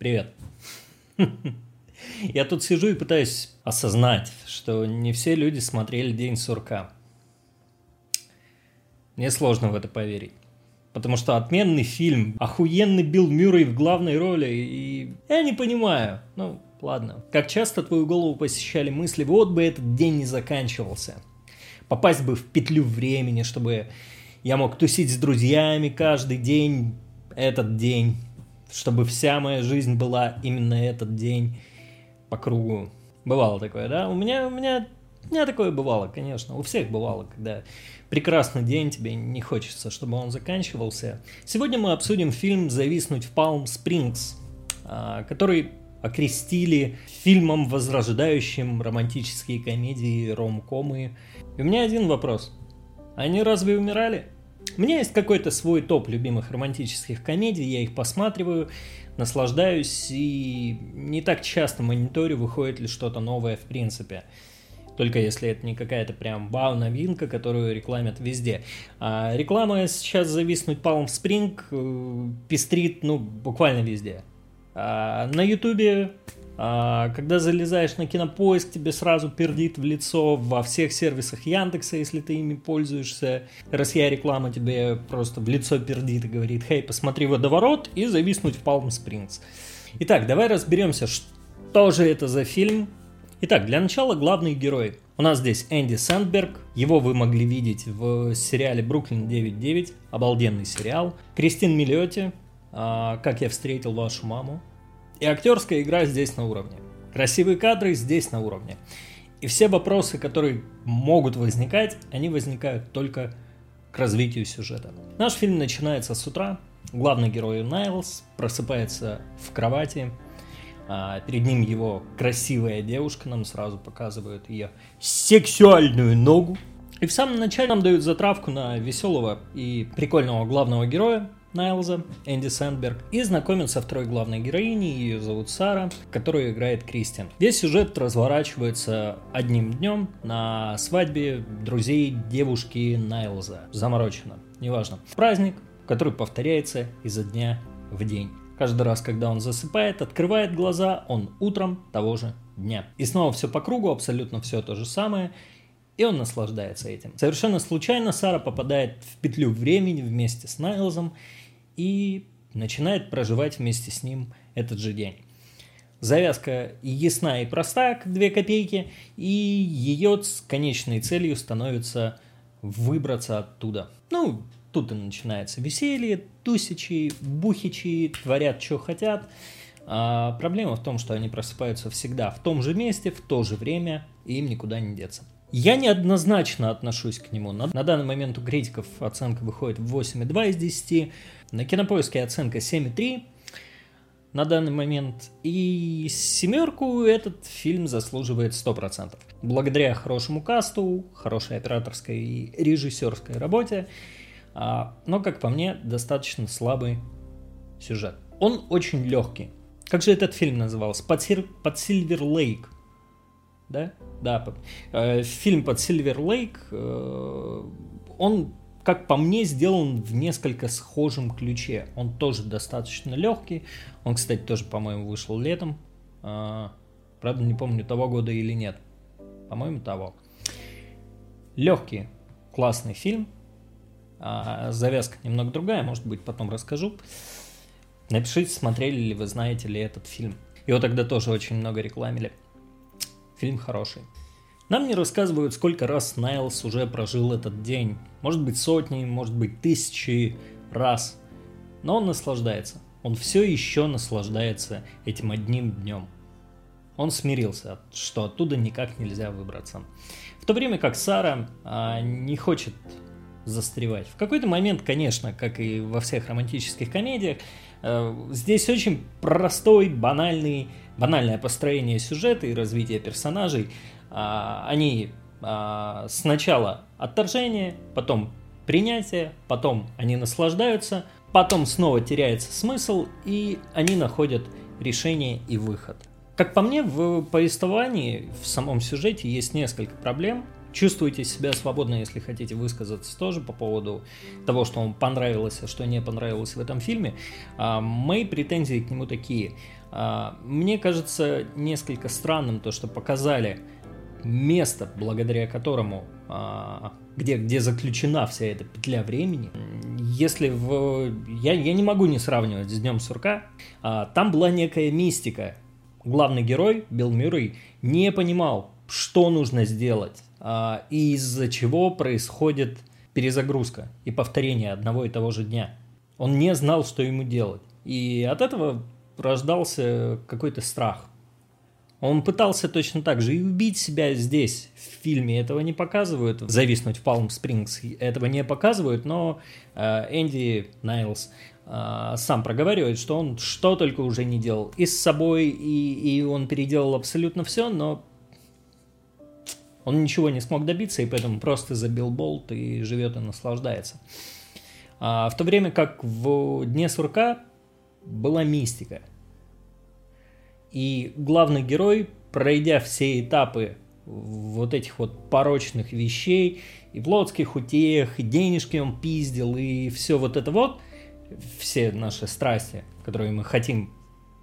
Привет. Я тут сижу и пытаюсь осознать, что не все люди смотрели «День сурка». Мне сложно в это поверить. Потому что отменный фильм, охуенный Билл Мюррей в главной роли, и я не понимаю. Ну, ладно. Как часто твою голову посещали мысли, вот бы этот день не заканчивался. Попасть бы в петлю времени, чтобы я мог тусить с друзьями каждый день, этот день, чтобы вся моя жизнь была именно этот день по кругу. Бывало такое, да? У меня, у меня, у меня такое бывало, конечно. У всех бывало, когда прекрасный день, тебе не хочется, чтобы он заканчивался. Сегодня мы обсудим фильм «Зависнуть в Палм Спрингс», а, который окрестили фильмом, возрождающим романтические комедии, ромкомы. И у меня один вопрос. Они разве умирали? У меня есть какой-то свой топ любимых романтических комедий, я их посматриваю, наслаждаюсь и не так часто мониторю, выходит ли что-то новое в принципе. Только если это не какая-то прям вау-новинка, которую рекламят везде. А реклама сейчас зависнуть Palm Spring э, пестрит, ну, буквально везде. А на Ютубе а, когда залезаешь на кинопоиск, тебе сразу пердит в лицо во всех сервисах Яндекса, если ты ими пользуешься. Россия реклама тебе просто в лицо пердит и говорит, хей, посмотри водоворот и зависнуть в Palm Springs. Итак, давай разберемся, что же это за фильм. Итак, для начала главный герой. У нас здесь Энди Сэндберг, его вы могли видеть в сериале «Бруклин 9.9», обалденный сериал. Кристин Миллиоти, а, «Как я встретил вашу маму», и актерская игра здесь на уровне. Красивые кадры здесь на уровне. И все вопросы, которые могут возникать, они возникают только к развитию сюжета. Наш фильм начинается с утра. Главный герой Найлс просыпается в кровати. А перед ним его красивая девушка, нам сразу показывают ее сексуальную ногу. И в самом начале нам дают затравку на веселого и прикольного главного героя, Найлза, Энди Сэндберг, и знакомят со второй главной героиней, ее зовут Сара, которую играет Кристин. Весь сюжет разворачивается одним днем на свадьбе друзей девушки Найлза. Заморочено, неважно. Праздник, который повторяется изо дня в день. Каждый раз, когда он засыпает, открывает глаза, он утром того же дня. И снова все по кругу, абсолютно все то же самое, и он наслаждается этим. Совершенно случайно Сара попадает в петлю времени вместе с Найлзом, и начинает проживать вместе с ним этот же день. Завязка ясна и проста, как две копейки, и ее конечной целью становится выбраться оттуда. Ну, тут и начинается веселье, тусичи, бухичи, творят, что хотят. А проблема в том, что они просыпаются всегда в том же месте, в то же время, и им никуда не деться. Я неоднозначно отношусь к нему. На, на данный момент у критиков оценка выходит в 8,2 из 10. На кинопоиске оценка 7,3 на данный момент. И семерку этот фильм заслуживает 100%. Благодаря хорошему касту, хорошей операторской и режиссерской работе, а, но, как по мне, достаточно слабый сюжет. Он очень легкий. Как же этот фильм назывался? Под, под Сильвер Лейк да? Да, э, фильм под Silver Lake, э, он, как по мне, сделан в несколько схожем ключе. Он тоже достаточно легкий. Он, кстати, тоже, по-моему, вышел летом. Э, правда, не помню, того года или нет. По-моему, того. Легкий, классный фильм. А завязка немного другая, может быть, потом расскажу. Напишите, смотрели ли вы, знаете ли этот фильм. Его тогда тоже очень много рекламили. Фильм хороший. Нам не рассказывают, сколько раз Найлс уже прожил этот день. Может быть сотни, может быть тысячи раз. Но он наслаждается. Он все еще наслаждается этим одним днем. Он смирился, что оттуда никак нельзя выбраться. В то время как Сара а, не хочет застревать. В какой-то момент, конечно, как и во всех романтических комедиях, э, здесь очень простой, банальный банальное построение сюжета и развитие персонажей, а, они а, сначала отторжение, потом принятие, потом они наслаждаются, потом снова теряется смысл, и они находят решение и выход. Как по мне, в повествовании, в самом сюжете есть несколько проблем. Чувствуйте себя свободно, если хотите высказаться тоже по поводу того, что вам понравилось, а что не понравилось в этом фильме. А, мои претензии к нему такие. А, мне кажется несколько странным то, что показали место, благодаря которому, а, где, где заключена вся эта петля времени. Если в... Я, я не могу не сравнивать с Днем Сурка. Там была некая мистика. Главный герой, Билл Мюррей, не понимал, что нужно сделать, а, и из-за чего происходит перезагрузка и повторение одного и того же дня. Он не знал, что ему делать. И от этого рождался какой-то страх. Он пытался точно так же и убить себя здесь, в фильме. Этого не показывают. Зависнуть в Палм Спрингс этого не показывают, но э, Энди Найлс э, сам проговаривает, что он что только уже не делал. И с собой, и, и он переделал абсолютно все, но он ничего не смог добиться, и поэтому просто забил болт и живет и наслаждается. А, в то время как в Дне сурка была мистика. И главный герой, пройдя все этапы вот этих вот порочных вещей, и плотских утеях, и денежки он пиздил, и все вот это вот, все наши страсти, которые мы хотим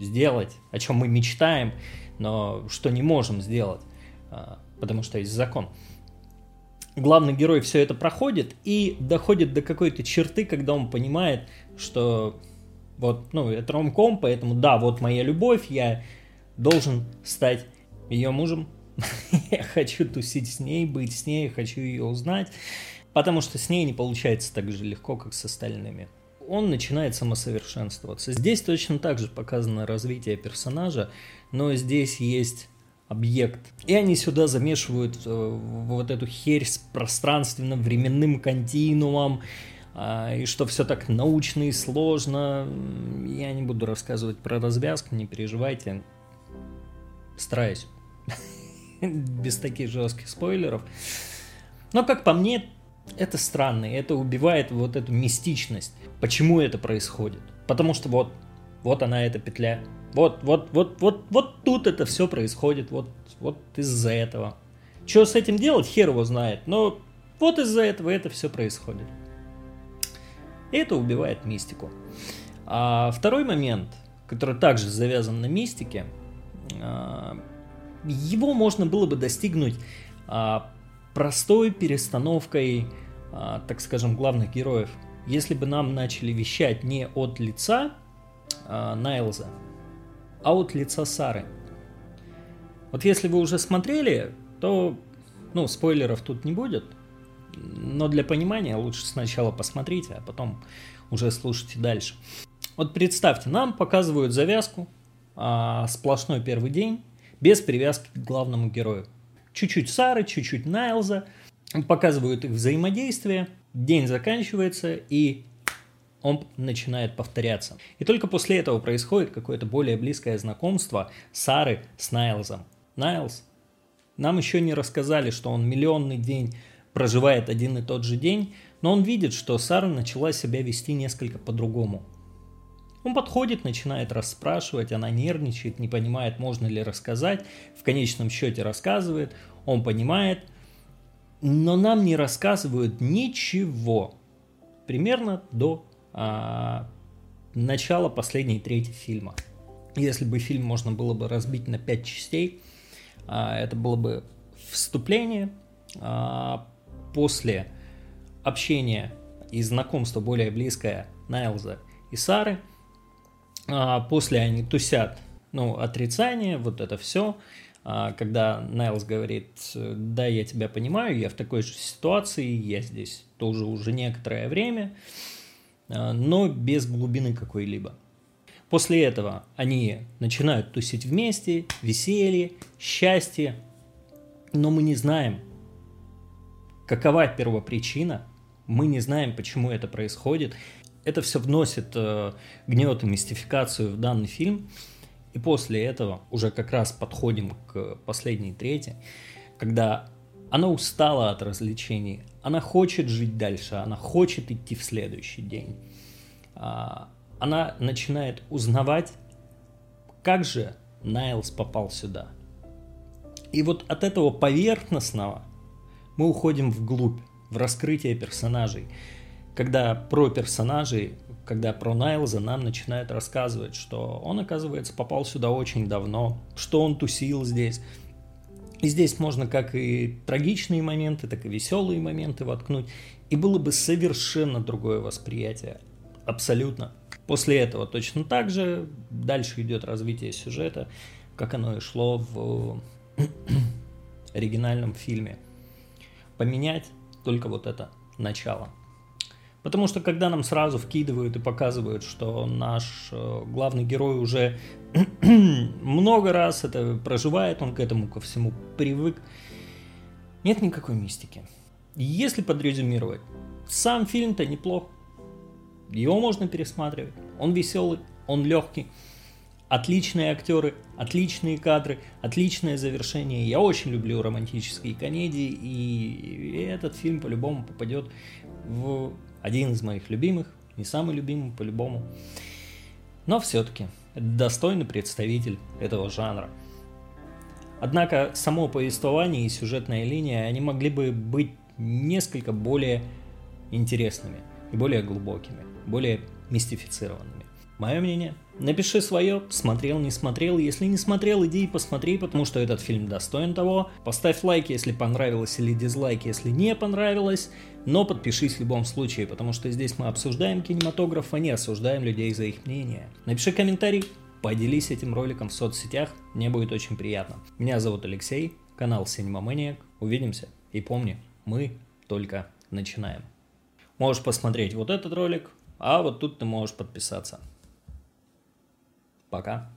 сделать, о чем мы мечтаем, но что не можем сделать, а, потому что есть закон. Главный герой все это проходит и доходит до какой-то черты, когда он понимает, что вот, ну, это ромком, поэтому да, вот моя любовь, я должен стать ее мужем. я хочу тусить с ней, быть с ней, хочу ее узнать, потому что с ней не получается так же легко, как с остальными. Он начинает самосовершенствоваться. Здесь точно так же показано развитие персонажа, но здесь есть объект. И они сюда замешивают э, вот эту херь с пространственным временным континуумом, а, и что все так научно и сложно. Я не буду рассказывать про развязку, не переживайте. Стараюсь. Без таких жестких спойлеров. Но, как по мне, это странно, и это убивает вот эту мистичность. Почему это происходит? Потому что вот, вот она эта петля. Вот, вот, вот, вот, вот тут это все происходит. Вот, вот из-за этого. Что с этим делать, хер его знает. Но вот из-за этого это все происходит. И это убивает мистику. А второй момент, который также завязан на мистике, а, его можно было бы достигнуть а, простой перестановкой, а, так скажем, главных героев. Если бы нам начали вещать не от лица Найлза, а от лица Сары. Вот если вы уже смотрели, то, ну, спойлеров тут не будет, но для понимания лучше сначала посмотрите, а потом уже слушайте дальше. Вот представьте, нам показывают завязку, а, сплошной первый день, без привязки к главному герою. Чуть-чуть Сары, чуть-чуть Найлза, показывают их взаимодействие, день заканчивается, и он начинает повторяться. И только после этого происходит какое-то более близкое знакомство Сары с Найлзом. Найлз, нам еще не рассказали, что он миллионный день проживает один и тот же день, но он видит, что Сара начала себя вести несколько по-другому. Он подходит, начинает расспрашивать, она нервничает, не понимает, можно ли рассказать, в конечном счете рассказывает, он понимает, но нам не рассказывают ничего. Примерно до а, начала последней трети фильма. Если бы фильм можно было бы разбить на пять частей, а, это было бы вступление, а, после общения и знакомства более близкое Найлза и Сары, а, после они тусят, ну, отрицание, вот это все, а, когда Найлз говорит, да, я тебя понимаю, я в такой же ситуации, я здесь тоже уже некоторое время, но без глубины какой-либо. После этого они начинают тусить вместе, веселье, счастье, но мы не знаем, какова первопричина, мы не знаем, почему это происходит. Это все вносит э, гнет и мистификацию в данный фильм. И после этого уже как раз подходим к последней трети, когда она устала от развлечений, она хочет жить дальше, она хочет идти в следующий день. А, она начинает узнавать, как же Найлс попал сюда. И вот от этого поверхностного мы уходим вглубь, в раскрытие персонажей. Когда про персонажей, когда про Найлза нам начинают рассказывать, что он, оказывается, попал сюда очень давно, что он тусил здесь. И здесь можно как и трагичные моменты, так и веселые моменты воткнуть. И было бы совершенно другое восприятие. Абсолютно. После этого точно так же дальше идет развитие сюжета, как оно и шло в оригинальном фильме. Поменять только вот это начало. Потому что когда нам сразу вкидывают и показывают, что наш э, главный герой уже много раз это проживает, он к этому ко всему привык, нет никакой мистики. Если подрезюмировать, сам фильм-то неплох. Его можно пересматривать. Он веселый, он легкий. Отличные актеры, отличные кадры, отличное завершение. Я очень люблю романтические комедии, и этот фильм по-любому попадет в один из моих любимых, не самый любимый по-любому. Но все-таки достойный представитель этого жанра. Однако само повествование и сюжетная линия, они могли бы быть несколько более интересными и более глубокими, более мистифицированными. Мое мнение. Напиши свое, смотрел, не смотрел. Если не смотрел, иди и посмотри, потому что этот фильм достоин того. Поставь лайк, если понравилось, или дизлайк, если не понравилось. Но подпишись в любом случае, потому что здесь мы обсуждаем кинематограф, а не осуждаем людей за их мнение. Напиши комментарий, поделись этим роликом в соцсетях, мне будет очень приятно. Меня зовут Алексей, канал Cinema Maniac. Увидимся и помни, мы только начинаем. Можешь посмотреть вот этот ролик, а вот тут ты можешь подписаться. Пока.